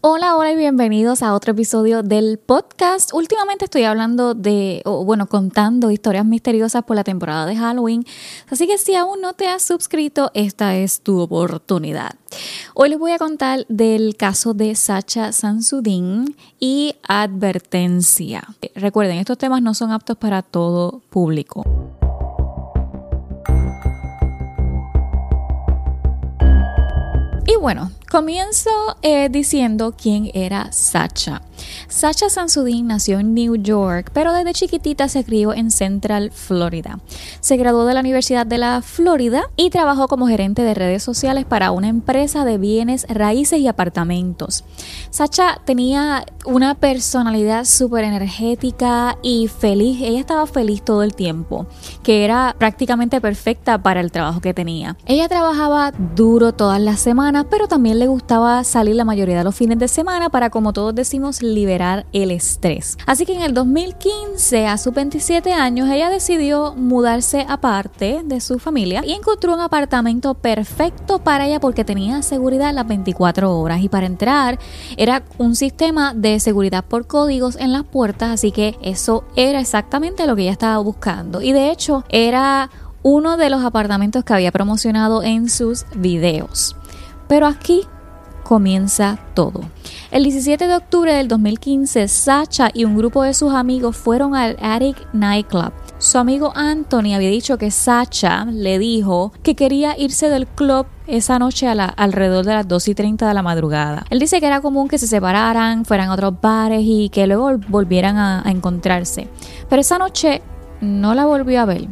Hola, hola y bienvenidos a otro episodio del podcast. Últimamente estoy hablando de, o bueno, contando historias misteriosas por la temporada de Halloween. Así que si aún no te has suscrito, esta es tu oportunidad. Hoy les voy a contar del caso de Sacha Sansudin y advertencia. Recuerden, estos temas no son aptos para todo público. Y bueno, comienzo eh, diciendo quién era Sacha. Sacha Sansudin nació en New York, pero desde chiquitita se crió en Central Florida. Se graduó de la Universidad de la Florida y trabajó como gerente de redes sociales para una empresa de bienes raíces y apartamentos. Sacha tenía una personalidad súper energética y feliz. Ella estaba feliz todo el tiempo, que era prácticamente perfecta para el trabajo que tenía. Ella trabajaba duro todas las semanas, pero también le gustaba salir la mayoría de los fines de semana para, como todos decimos, el estrés. Así que en el 2015, a sus 27 años, ella decidió mudarse aparte de su familia y encontró un apartamento perfecto para ella porque tenía seguridad las 24 horas y para entrar era un sistema de seguridad por códigos en las puertas, así que eso era exactamente lo que ella estaba buscando. Y de hecho era uno de los apartamentos que había promocionado en sus videos. Pero aquí comienza todo. El 17 de octubre del 2015, Sacha y un grupo de sus amigos fueron al Attic Nightclub. Su amigo Anthony había dicho que Sacha le dijo que quería irse del club esa noche a la, alrededor de las 2 y 30 de la madrugada. Él dice que era común que se separaran, fueran a otros bares y que luego volvieran a encontrarse. Pero esa noche no la volvió a ver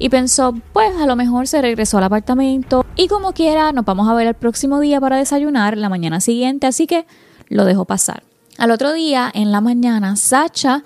y pensó, pues a lo mejor se regresó al apartamento y como quiera nos vamos a ver el próximo día para desayunar la mañana siguiente, así que lo dejó pasar. Al otro día, en la mañana, Sacha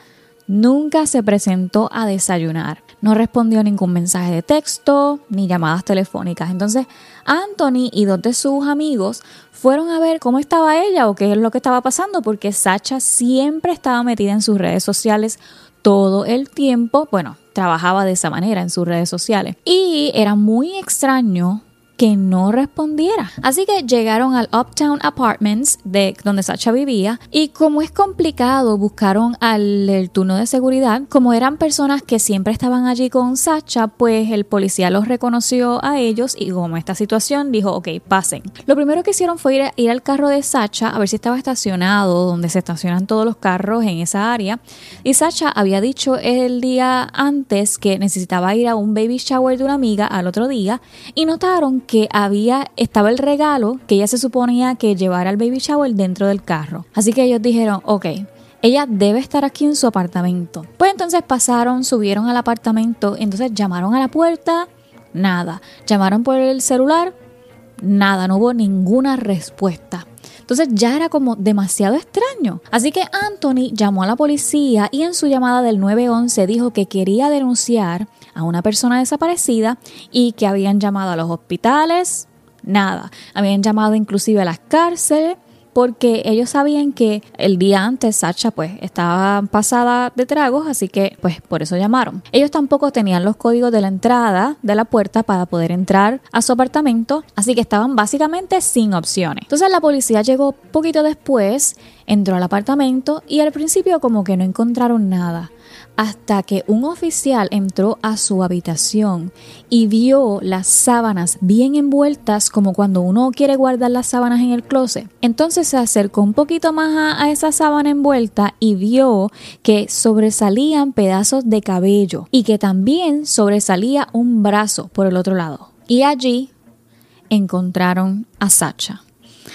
nunca se presentó a desayunar. No respondió ningún mensaje de texto ni llamadas telefónicas. Entonces, Anthony y dos de sus amigos fueron a ver cómo estaba ella o qué es lo que estaba pasando, porque Sacha siempre estaba metida en sus redes sociales todo el tiempo. Bueno, trabajaba de esa manera en sus redes sociales. Y era muy extraño que no respondiera. Así que llegaron al Uptown Apartments de donde Sacha vivía y como es complicado buscaron al turno de seguridad, como eran personas que siempre estaban allí con Sacha, pues el policía los reconoció a ellos y como esta situación dijo, ok, pasen. Lo primero que hicieron fue ir, ir al carro de Sacha a ver si estaba estacionado donde se estacionan todos los carros en esa área y Sacha había dicho el día antes que necesitaba ir a un baby shower de una amiga al otro día y notaron que había, estaba el regalo que ella se suponía que llevara al baby shower dentro del carro. Así que ellos dijeron, ok, ella debe estar aquí en su apartamento. Pues entonces pasaron, subieron al apartamento, entonces llamaron a la puerta, nada. Llamaron por el celular, nada, no hubo ninguna respuesta. Entonces ya era como demasiado extraño. Así que Anthony llamó a la policía y en su llamada del 911 dijo que quería denunciar a una persona desaparecida y que habían llamado a los hospitales, nada. Habían llamado inclusive a las cárceles porque ellos sabían que el día antes Sacha pues estaba pasada de tragos, así que pues por eso llamaron. Ellos tampoco tenían los códigos de la entrada de la puerta para poder entrar a su apartamento, así que estaban básicamente sin opciones. Entonces la policía llegó poquito después, entró al apartamento y al principio como que no encontraron nada hasta que un oficial entró a su habitación y vio las sábanas bien envueltas como cuando uno quiere guardar las sábanas en el closet. Entonces se acercó un poquito más a, esa sábana envuelta y vio que sobresalían pedazos de cabello y que también sobresalía un brazo por el otro lado. Y allí encontraron a Sacha.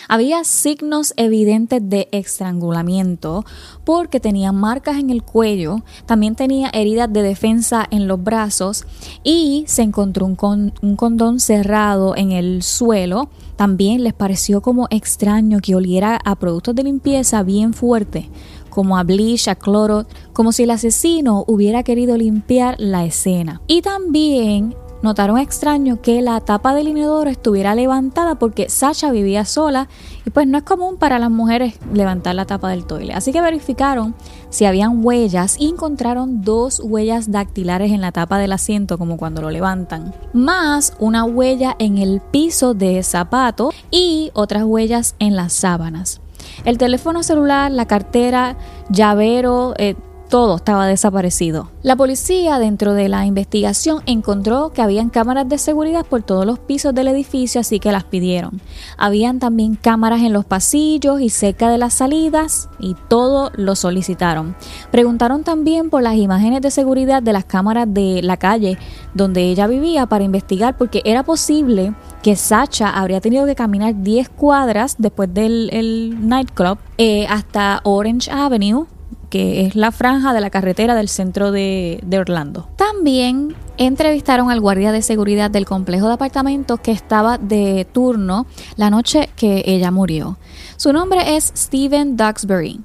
Había signos evidentes de estrangulamiento porque tenía marcas en el cuello, también tenía heridas de defensa en los brazos y se encontró un, un condón cerrado en el suelo. También les pareció como extraño que oliera a productos de limpieza bien fuerte como a bleach, a cloro, como si el asesino hubiera querido limpiar la escena. Y también notaron extraño que la tapa del inodoro estuviera levantada porque Sasha vivía sola y pues no es común para las mujeres levantar la tapa del toile. Así que verificaron si habían huellas y encontraron dos huellas dactilares en la tapa del asiento como cuando lo levantan, más una huella en el piso de zapato y otras huellas en las sábanas. El teléfono celular, la cartera, llavero, eh, todo estaba desaparecido. La policía dentro de la investigación encontró que habían cámaras de seguridad por todos los pisos del edificio, así que las pidieron. Habían también cámaras en los pasillos y cerca de las salidas y todo lo solicitaron. Preguntaron también por las imágenes de seguridad de las cámaras de la calle donde ella vivía para investigar porque era posible que Sacha habría tenido que caminar 10 cuadras después del nightclub eh, hasta Orange Avenue que es la franja de la carretera del centro de, Orlando. También entrevistaron al guardia de seguridad del complejo de apartamentos que estaba de turno la noche que ella murió. Su nombre es Steven Duxbury.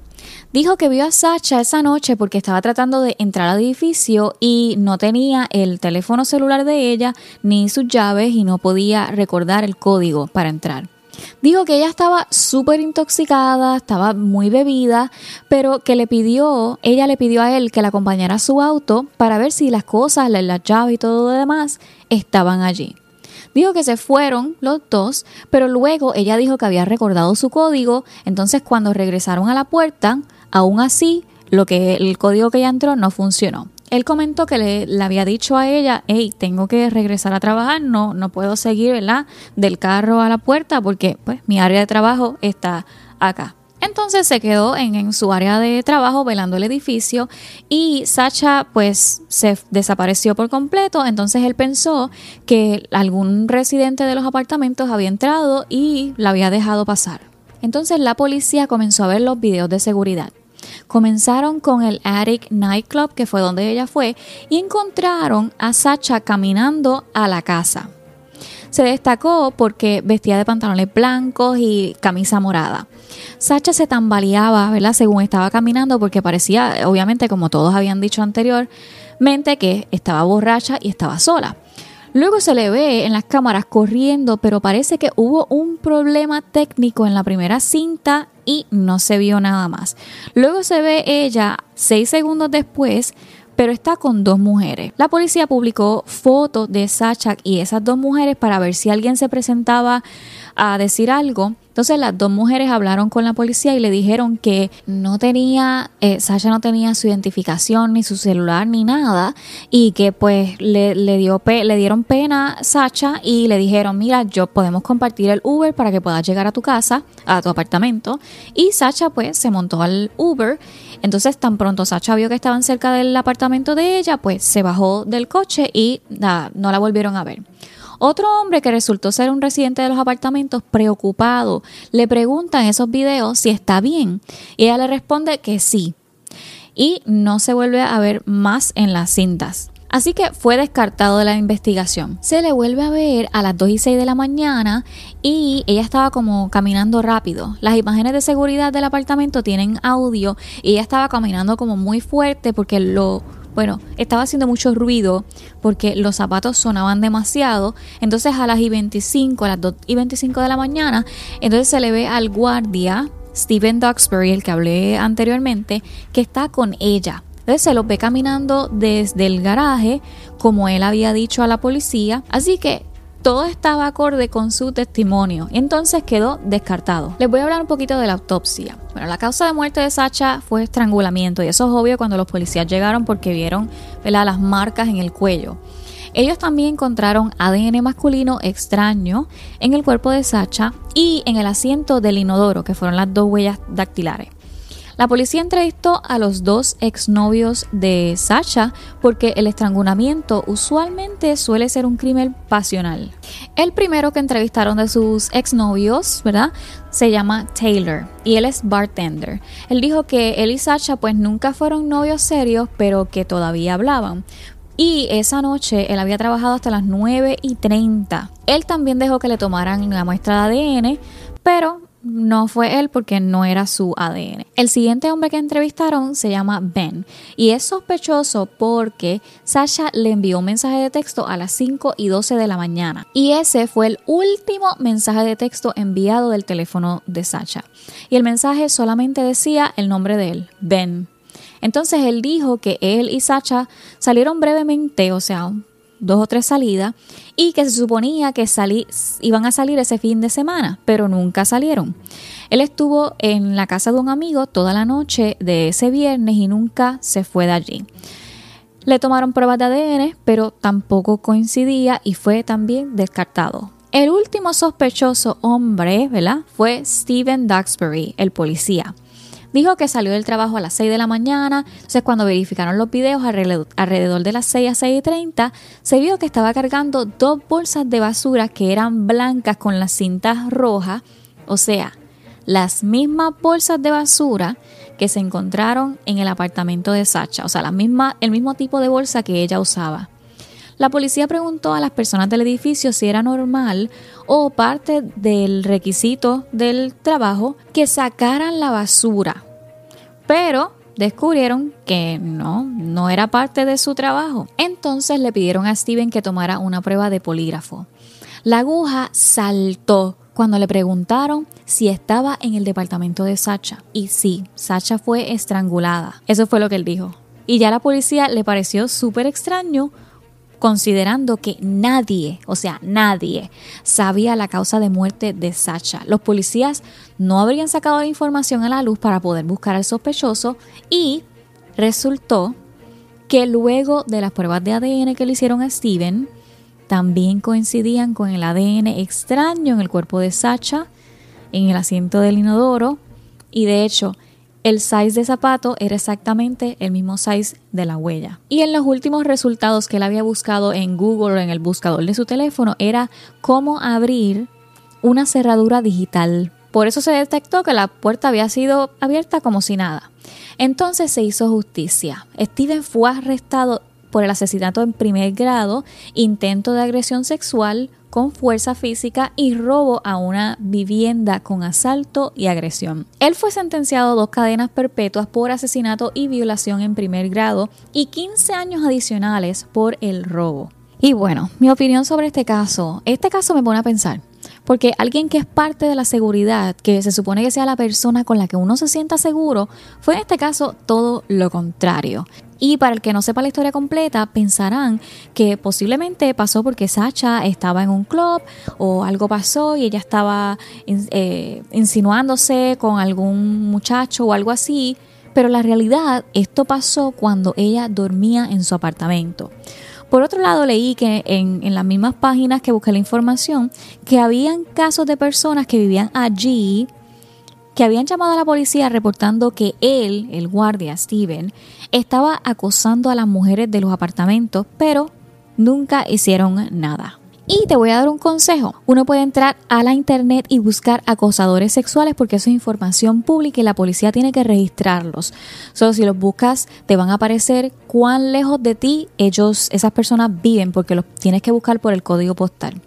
Dijo que vio a Sacha esa noche porque estaba tratando de entrar al edificio y no tenía el teléfono celular de ella ni sus llaves y no podía recordar el código para entrar. Dijo que ella estaba súper intoxicada, estaba muy bebida, pero que le pidió, ella le pidió a él que la acompañara a su auto para ver si las cosas, la, la llave y todo lo demás estaban allí. Dijo que se fueron los dos, pero luego ella dijo que había recordado su código, entonces cuando regresaron a la puerta, aún así, lo que el código que ella entró no funcionó él comentó que le, había dicho a ella, hey, tengo que regresar a trabajar, no, no puedo seguir, ¿verdad? Del carro a la puerta porque pues mi área de trabajo está acá. Entonces se quedó en, en, su área de trabajo velando el edificio y Sacha pues se desapareció por completo. Entonces él pensó que algún residente de los apartamentos había entrado y la había dejado pasar. Entonces la policía comenzó a ver los videos de seguridad. Comenzaron con el Attic Nightclub, que fue donde ella fue, y encontraron a Sacha caminando a la casa. Se destacó porque vestía de pantalones blancos y camisa morada. Sacha se tambaleaba, ¿verdad? Según estaba caminando, porque parecía, obviamente, como todos habían dicho anteriormente, que estaba borracha y estaba sola. Luego se le ve en las cámaras corriendo, pero parece que hubo un problema técnico en la primera cinta y no se vio nada más. Luego se ve ella seis segundos después pero está con dos mujeres. La policía publicó fotos de Sacha y esas dos mujeres para ver si alguien se presentaba a decir algo. Entonces las dos mujeres hablaron con la policía y le dijeron que no tenía, eh, Sasha no tenía su identificación, ni su celular, ni nada, y que pues le, le, dio le dieron pena a Sacha y le dijeron, mira, yo podemos compartir el Uber para que puedas llegar a tu casa, a tu apartamento. Y Sacha pues se montó al Uber. Entonces tan pronto Sacha vio que estaban cerca del apartamento de ella, pues se bajó del coche y no la volvieron a ver. Otro hombre que resultó ser un residente de los apartamentos preocupado le pregunta en esos videos si está bien y ella le responde que sí. Y no se vuelve a ver más en las cintas. Así que fue descartado de la investigación. Se le vuelve a ver a las 2 y 6 de la mañana y ella estaba como caminando rápido. Las imágenes de seguridad del apartamento tienen audio y ella estaba caminando como muy fuerte porque lo bueno, estaba haciendo mucho ruido porque los zapatos sonaban demasiado. Entonces a las y 25, a las 2 y 25 de la mañana, entonces se le ve al guardia, Steven Duxbury, el que hablé anteriormente, que está con ella. Entonces se lo ve caminando desde el garaje, como él había dicho a la policía. Así que todo estaba acorde con su testimonio, entonces quedó descartado. Les voy a hablar un poquito de la autopsia. Bueno, la causa de muerte de Sacha fue estrangulamiento y eso es obvio cuando los policías llegaron porque vieron las marcas en el cuello. Ellos también encontraron ADN masculino extraño en el cuerpo de Sacha y en el asiento del inodoro, que fueron las dos huellas dactilares. La policía entrevistó a los dos exnovios de Sasha porque el estrangulamiento usualmente suele ser un crimen pasional. El primero que entrevistaron de sus exnovios, ¿verdad? Se llama Taylor y él es bartender. Él dijo que él y Sasha pues nunca fueron novios serios, pero que todavía hablaban. Y esa noche él había trabajado hasta las 9 y 30. Él también dejó que le tomaran la muestra de ADN, pero no fue él porque no era su ADN. El siguiente hombre que entrevistaron se llama Ben y es sospechoso porque Sasha le envió un mensaje de texto a las 5 y 12 de la mañana y ese fue el último mensaje de texto enviado del teléfono de Sasha. Y el mensaje solamente decía el nombre de él, Ben. Entonces él dijo que él y Sasha salieron brevemente, o sea, dos o tres salidas y que se suponía que salí, iban a salir ese fin de semana, pero nunca salieron. Él estuvo en la casa de un amigo toda la noche de ese viernes y nunca se fue de allí. Le tomaron pruebas de ADN, pero tampoco coincidía y fue también descartado. El último sospechoso hombre, ¿verdad? Fue Steven Duxbury, el policía. Dijo que salió del trabajo a las 6 de la mañana, entonces cuando verificaron los videos alrededor de las 6 a 6 y 30, se vio que estaba cargando dos bolsas de basura que eran blancas con las cintas rojas, o sea, las mismas bolsas de basura que se encontraron en el apartamento de Sacha, o sea, el mismo tipo de bolsa que ella usaba. La policía preguntó a las personas del edificio si era normal o parte del requisito del trabajo que sacaran la basura. Pero descubrieron que no, no era parte de su trabajo. Entonces le pidieron a Steven que tomara una prueba de polígrafo. La aguja saltó cuando le preguntaron si estaba en el departamento de Sacha. Y sí, Sacha fue estrangulada. Eso fue lo que él dijo. Y ya la policía le pareció súper extraño considerando que nadie, o sea, nadie sabía la causa de muerte de Sacha. Los policías no habrían sacado la información a la luz para poder buscar al sospechoso y resultó que luego de las pruebas de ADN que le hicieron a Steven, también coincidían con el ADN extraño en el cuerpo de Sacha, en el asiento del inodoro, y de hecho, el size de zapato era exactamente el mismo size de la huella. Y en los últimos resultados que él había buscado en Google o en el buscador de su teléfono era cómo abrir una cerradura digital. Por eso se detectó que la puerta había sido abierta como si nada. Entonces se hizo justicia. Steven fue arrestado por el asesinato en primer grado, intento de agresión sexual, con fuerza física y robo a una vivienda con asalto y agresión. Él fue sentenciado a dos cadenas perpetuas por asesinato y violación en primer grado y 15 años adicionales por el robo. Y bueno, mi opinión sobre este caso, este caso me pone a pensar. Porque alguien que es parte de la seguridad, que se supone que sea la persona con la que uno se sienta seguro, fue en este caso todo lo contrario. Y para el que no sepa la historia completa, pensarán que posiblemente pasó porque Sacha estaba en un club o algo pasó y ella estaba eh, insinuándose con algún muchacho o algo así. Pero la realidad, esto pasó cuando ella dormía en su apartamento. Por otro lado, leí que en, en, las mismas páginas que busqué la información, que habían casos de personas que vivían allí que habían llamado a la policía reportando que él, el guardia Steven, estaba acosando a las mujeres de los apartamentos, pero nunca hicieron nada. Y te voy a dar un consejo. Uno puede entrar a la internet y buscar acosadores sexuales porque eso es información pública y la policía tiene que registrarlos. Solo si los buscas te van a aparecer cuán lejos de ti ellos, esas personas viven porque los tienes que buscar por el código postal.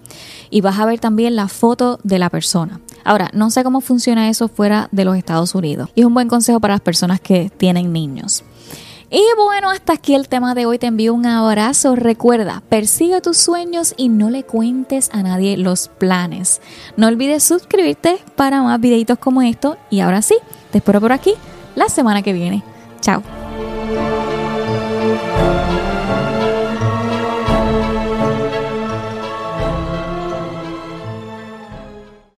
Y vas a ver también la foto de la persona. Ahora, no sé cómo funciona eso fuera de los Estados Unidos. Y es un buen consejo para las personas que tienen niños. Y bueno, hasta aquí el tema de hoy. Te envío un abrazo. Recuerda, persigue tus sueños y no le cuentes a nadie los planes. No olvides suscribirte para más videitos como estos. Y ahora sí, te espero por aquí la semana que viene. Chao.